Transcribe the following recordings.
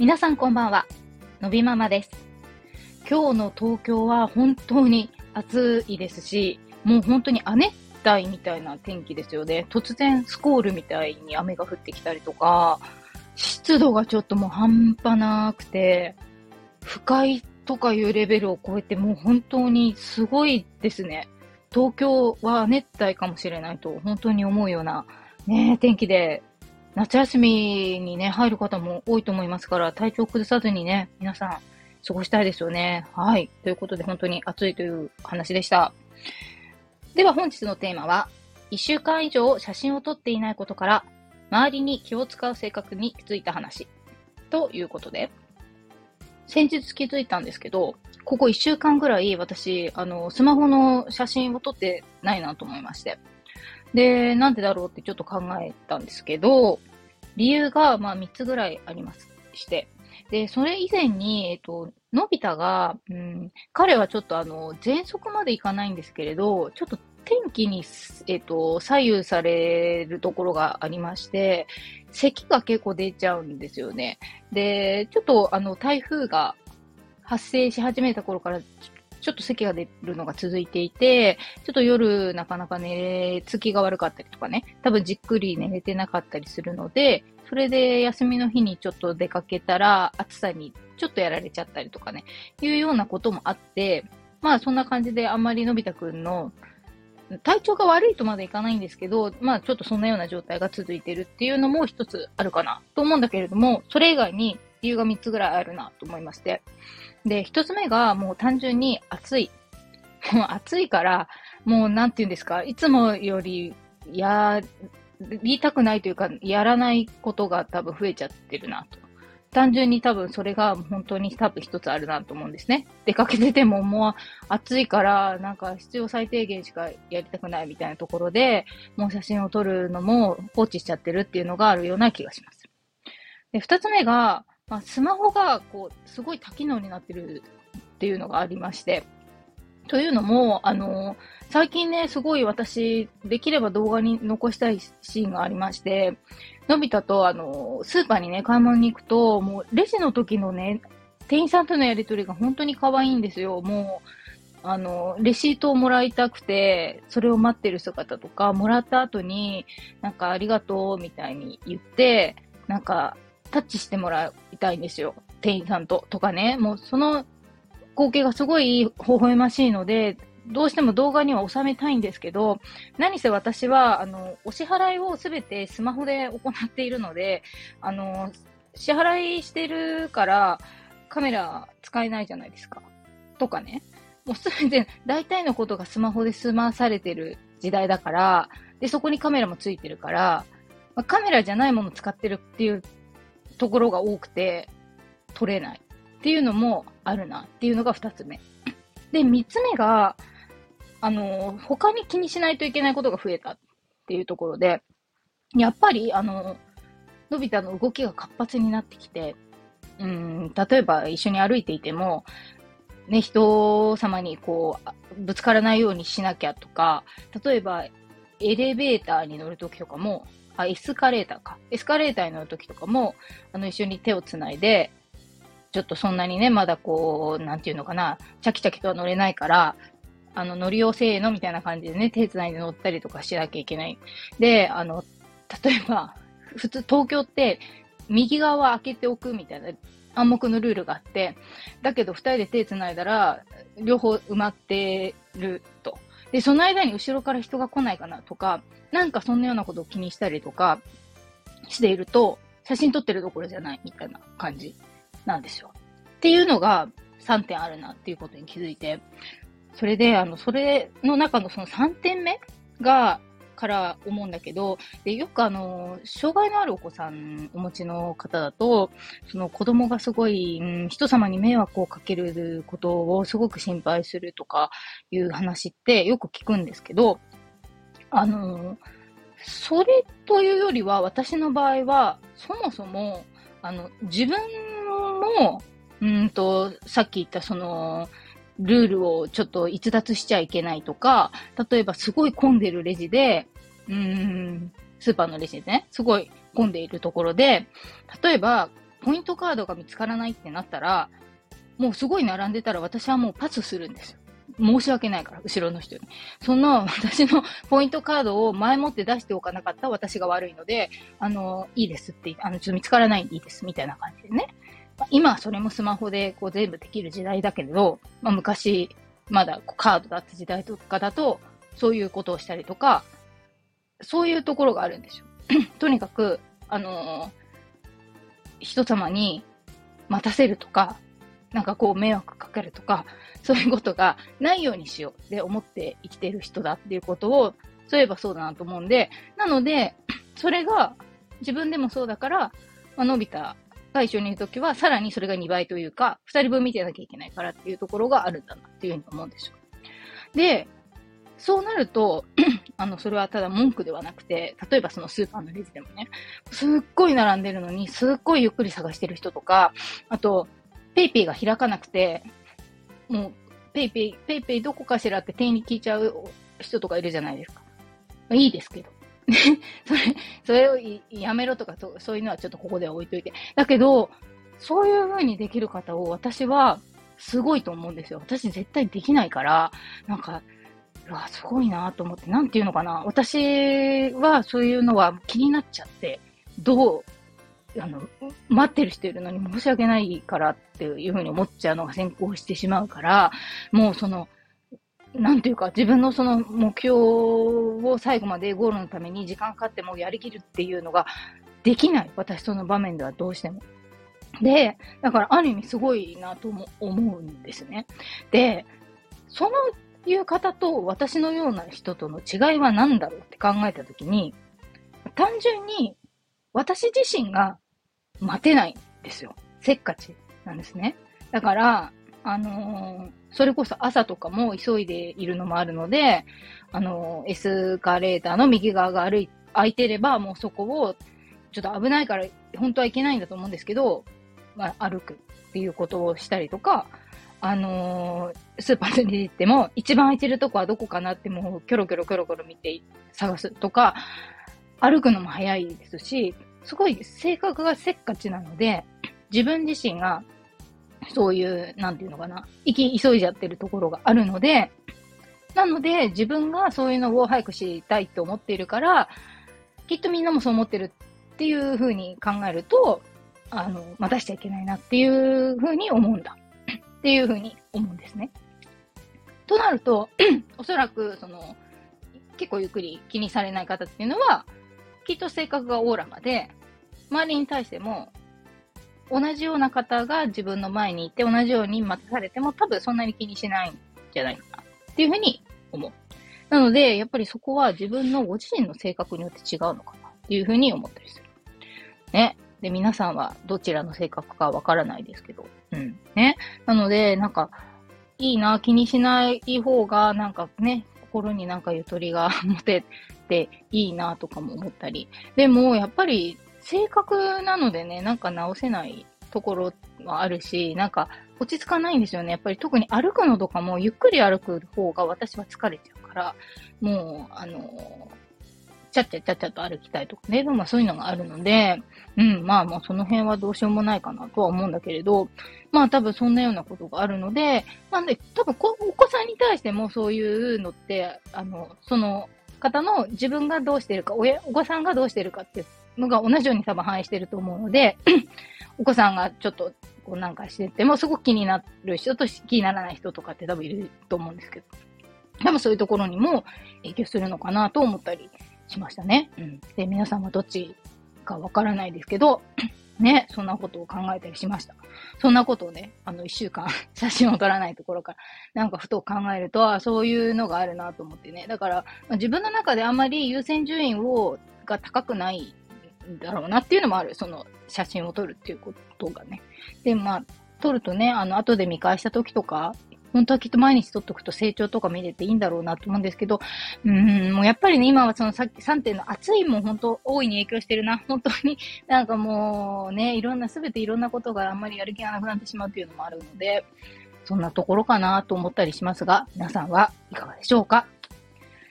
皆さんこんばんは。のびママです。今日の東京は本当に暑いですし、もう本当に亜熱帯みたいな天気ですよね。突然スコールみたいに雨が降ってきたりとか、湿度がちょっともう半端なくて、不快とかいうレベルを超えてもう本当にすごいですね。東京は熱帯かもしれないと本当に思うようなね、天気で夏休みにね、入る方も多いと思いますから、体調崩さずにね、皆さん過ごしたいですよね。はい。ということで、本当に暑いという話でした。では本日のテーマは、1週間以上写真を撮っていないことから、周りに気を使う性格に気づいた話。ということで、先日気づいたんですけど、ここ1週間ぐらい私、あの、スマホの写真を撮ってないなと思いまして。で、なんでだろうってちょっと考えたんですけど、理由が、まあ、3つぐらいありますして。で、それ以前に、えっと、のび太が、うん、彼はちょっとあの、喘息までいかないんですけれど、ちょっと天気に、えっと、左右されるところがありまして、咳が結構出ちゃうんですよね。で、ちょっとあの、台風が発生し始めた頃からちょっと咳が出るのが続いていて、ちょっと夜なかなか寝つきが悪かったりとかね、多分じっくり寝れてなかったりするので、それで休みの日にちょっと出かけたら暑さにちょっとやられちゃったりとかね、いうようなこともあって、まあそんな感じであんまりのび太くんの体調が悪いとまでいかないんですけど、まあちょっとそんなような状態が続いてるっていうのも一つあるかなと思うんだけれども、それ以外に理由が3つぐらいあるなと思いまして。で、1つ目がもう単純に暑い。もう暑いから、もうなんて言うんですか、いつもよりやりたくないというか、やらないことが多分増えちゃってるなと。単純に多分それが本当に多分一つあるなと思うんですね。出かけててももう暑いからなんか必要最低限しかやりたくないみたいなところで、もう写真を撮るのも放置しちゃってるっていうのがあるような気がします。で、二つ目が、まあ、スマホがこうすごい多機能になってるっていうのがありまして、というのも、あの、最近ね、すごい私、できれば動画に残したいシーンがありまして、のび太と、あの、スーパーにね、買い物に行くと、もう、レジの時のね、店員さんとのやりとりが本当に可愛いんですよ。もう、あの、レシートをもらいたくて、それを待ってる姿とか、もらった後に、なんかありがとうみたいに言って、なんか、タッチしてもらいたいんですよ。店員さんと。とかね。もうその光景がすごい微笑ましいので、どうしても動画には収めたいんですけど、何せ私は、あの、お支払いをすべてスマホで行っているので、あの、支払いしてるからカメラ使えないじゃないですか。とかね。もうすべて、大体のことがスマホで済まされてる時代だから、で、そこにカメラもついてるから、まあ、カメラじゃないもの使ってるっていうところが多くて、撮れないっていうのもあるなっていうのが二つ目。で、三つ目が、あの、他に気にしないといけないことが増えたっていうところで、やっぱり、あの、のび太の動きが活発になってきて、うん、例えば一緒に歩いていても、ね、人様にこう、ぶつからないようにしなきゃとか、例えばエレベーターに乗るときとかも、あ、エスカレーターか。エスカレーターに乗るときとかも、あの、一緒に手をつないで、ちょっとそんなにね、まだこう、なんていうのかな、チャキチャキとは乗れないから、あの、乗りよせーのみたいな感じでね、手つないで乗ったりとかしなきゃいけない。で、あの、例えば、普通、東京って、右側開けておくみたいな暗黙のルールがあって、だけど二人で手つないだら、両方埋まってると。で、その間に後ろから人が来ないかなとか、なんかそんなようなことを気にしたりとかしていると、写真撮ってるところじゃないみたいな感じなんですよ。っていうのが3点あるなっていうことに気づいて、それで、あの、それの中のその3点目が、から思うんだけど、で、よくあの、障害のあるお子さんお持ちの方だと、その子供がすごい、うん、人様に迷惑をかけることをすごく心配するとかいう話ってよく聞くんですけど、あの、それというよりは、私の場合は、そもそも、あの、自分も、うんと、さっき言ったその、ルールをちょっと逸脱しちゃいけないとか、例えばすごい混んでるレジで、うーん、スーパーのレジでね、すごい混んでいるところで、例えば、ポイントカードが見つからないってなったら、もうすごい並んでたら私はもうパスするんですよ。申し訳ないから、後ろの人に。その私の ポイントカードを前もって出しておかなかった私が悪いので、あの、いいですって、あの、ちょっと見つからないんでいいです、みたいな感じでね。今はそれもスマホでこう全部できる時代だけれど、まあ、昔、まだカードだった時代とかだと、そういうことをしたりとか、そういうところがあるんですよ。とにかく、あのー、人様に待たせるとか、なんかこう迷惑かけるとか、そういうことがないようにしようって思って生きてる人だっていうことを、そういえばそうだなと思うんで、なので、それが自分でもそうだから、まあ、のび太が一緒にいるときは、さらにそれが2倍というか、2人分見てなきゃいけないからっていうところがあるんだなっていうふうに思うんですよ。で、そうなると、あの、それはただ文句ではなくて、例えばそのスーパーのレジでもね、すっごい並んでるのに、すっごいゆっくり探してる人とか、あと、 PayPayが開かなくて、もう、 PayPay、PayPayどこかしらって店員に聞いちゃう人とかいるじゃないですか。いいですけど。それ、それをやめろとかそ、そういうのはちょっとここでは置いといて。だけど、そういう風にできる方を私はすごいと思うんですよ。私絶対できないから、なんか、うわ、すごいなと思って、なんていうのかな。私はそういうのは気になっちゃって、どう、あの、待ってる人いるのに申し訳ないからっていうふうに思っちゃうのが先行してしまうから、もうその、なんていうか、自分のその目標を最後までゴールのために時間かかってもやりきるっていうのができない。私その場面ではどうしても。で、だからある意味すごいなとも思うんですね。で、そのいう方と私のような人との違いは何だろうって考えたときに、単純に私自身が待てないんですよ。せっかちなんですね。だから、あのー、それこそ朝とかも急いでいるのもあるので、あの、エスカレーターの右側が歩い、空いてればもうそこを、ちょっと危ないから本当はいけないんだと思うんですけど、まあ、歩くっていうことをしたりとか、あのー、スーパーに行っても、一番空いてるとこはどこかなってもう、キョロキョロキョロキョロ見て探すとか、歩くのも早いですし、すごい性格がせっかちなので、自分自身が、そういう、なんていうのかな、行き急いじゃってるところがあるので、なので、自分がそういうのを早く知りたいと思っているから、きっとみんなもそう思ってるっていうふうに考えると、あの、待たしちゃいけないなっていうふうに思うんだ。っていうふうに思うんですね。となると、おそらく、その、結構ゆっくり気にされない方っていうのは、きっと性格がおおらかで、周りに対しても、同じような方が自分の前にいて、同じように待たされても多分そんなに気にしないんじゃないかなっていうふうに思う。なので、やっぱりそこは自分のご自身の性格によって違うのかなっていうふうに思ったりする。ね。で、皆さんはどちらの性格かわからないですけど、うん。ね。なので、なんか、いいな、気にしない方が、なんかね、心になんかゆとりが 持てていいなとかも思ったり。でも、やっぱり、性格なのでね、なんか直せないところはあるし、なんか落ち着かないんですよね。やっぱり特に歩くのとかもゆっくり歩く方が私は疲れちゃうから、もう、あのちゃっちゃちゃちゃと歩きたいとかね、まあそういうのがあるので、うん、まあまあその辺はどうしようもないかなとは思うんだけれど、まあ多分そんなようなことがあるので、なんで多分お子さんに対してもそういうのって、あの、その方の自分がどうしてるか、親、お子さんがどうしてるかってのが同じように多分反映してると思うので、お子さんがちょっとこうなんかしててもすごく気になる人と気にならない人とかって多分いると思うんですけど、多分そういうところにも影響するのかなと思ったりしましたね。うん。で、皆さんはどっちかわからないですけど、ね、そんなことを考えたりしました。そんなことをね、あの、一週間 写真を撮らないところから、なんかふと考えると、あそういうのがあるなと思ってね。だから、まあ、自分の中であまり優先順位を、が高くないだろうなっていうのもある。その、写真を撮るっていうことがね。で、まあ、撮るとね、あの、後で見返した時とか、本当はきっと毎日撮っとくと成長とか見れていいんだろうなと思うんですけど、うん、もうやっぱりね、今はそのさっき3点の暑いも本当大いに影響してるな。本当になんかもうね、いろんな、すべていろんなことがあんまりやる気がなくなってしまうっていうのもあるので、そんなところかなと思ったりしますが、皆さんはいかがでしょうか？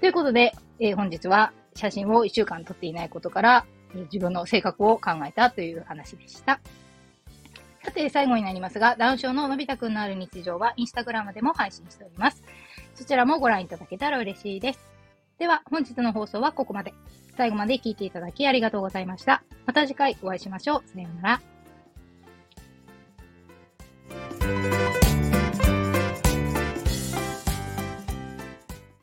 ということで、えー、本日は写真を1週間撮っていないことから、自分の性格を考えたという話でした。さて、最後になりますが、ダウン症ののび太くんのある日常は、インスタグラムでも配信しております。そちらもご覧いただけたら嬉しいです。では、本日の放送はここまで。最後まで聞いていただきありがとうございました。また次回お会いしましょう。さようなら。